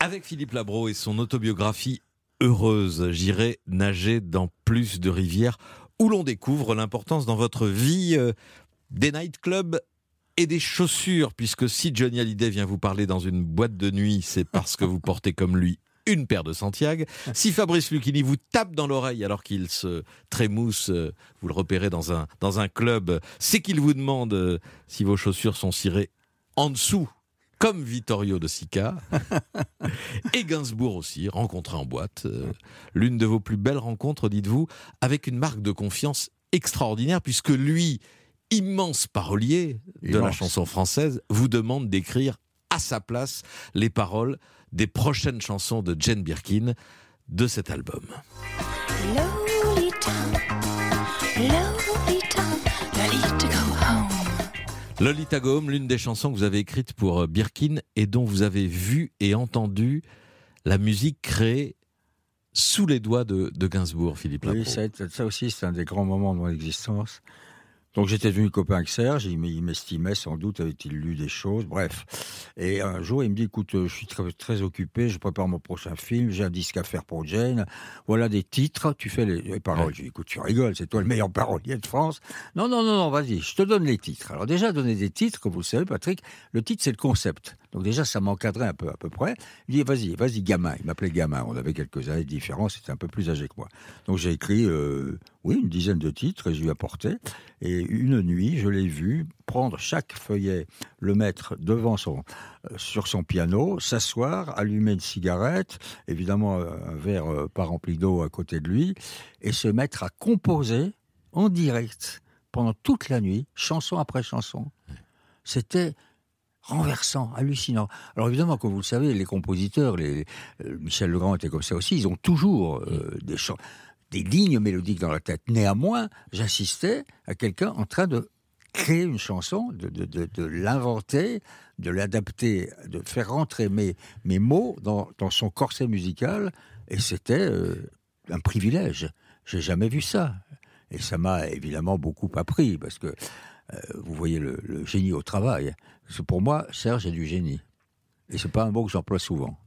Avec Philippe Labro et son autobiographie Heureuse, j'irai nager dans plus de rivières où l'on découvre l'importance dans votre vie euh, des nightclubs et des chaussures, puisque si Johnny Hallyday vient vous parler dans une boîte de nuit, c'est parce que vous portez comme lui une paire de Santiago. Si Fabrice Lucchini vous tape dans l'oreille alors qu'il se trémousse, euh, vous le repérez dans un, dans un club, c'est qu'il vous demande euh, si vos chaussures sont cirées en dessous comme Vittorio de Sica, et Gainsbourg aussi, rencontré en boîte. Euh, l'une de vos plus belles rencontres, dites-vous, avec une marque de confiance extraordinaire, puisque lui, immense parolier de la chanson française, vous demande d'écrire à sa place les paroles des prochaines chansons de Jane Birkin de cet album. Lolita Go l'une des chansons que vous avez écrites pour euh, Birkin et dont vous avez vu et entendu la musique créée sous les doigts de, Gainsbourg, Philippe Oui, ça, ça aussi, c'est un des grands moments de mon existence. Donc j'étais devenu copain avec Serge, il m'estimait sans doute, avait-il lu des choses, bref. Et un jour, il me dit, écoute, je suis très, très occupé, je prépare mon prochain film, j'ai un disque à faire pour Jane, voilà des titres, tu fais les, paroles. Je dis, écoute, tu rigoles, c'est toi le meilleur parolier de France. Non, non, non, non, vas-y, je te donne les titres. Alors déjà, donner des titres, comme vous le savez, Patrick, le titre, c'est le concept. Donc déjà, ça m'encadrait un peu, à peu près. Il dit, vas-y, vas-y, gamin. Il m'appelait gamin. On avait quelques années de différence, c'était un peu plus âgé que moi. Donc j'ai écrit, euh, oui, une dizaine de titres et je lui ai apporté. Et une nuit, je l'ai vu prendre chaque feuillet, le mettre devant son, euh, sur son piano, s'asseoir, allumer une cigarette, évidemment un verre euh, pas rempli d'eau à côté de lui, et se mettre à composer en direct pendant toute la nuit, chanson après chanson. C'était renversant, hallucinant. Alors évidemment, comme vous le savez, les compositeurs, les, euh, Michel Legrand était comme ça aussi, ils ont toujours euh, des, des lignes mélodiques dans la tête. Néanmoins, j'assistais à quelqu'un en train de créer une chanson, de, de, l'inventer, de l'adapter, de faire rentrer mes, mes mots dans, dans son corset musical, et c'était euh, un privilège. J'ai jamais vu ça. Et ça m'a évidemment beaucoup appris, parce que euh, vous voyez le, génie au travail. Pour moi, Serge est du génie. Et c'est pas un mot que j'emploie souvent.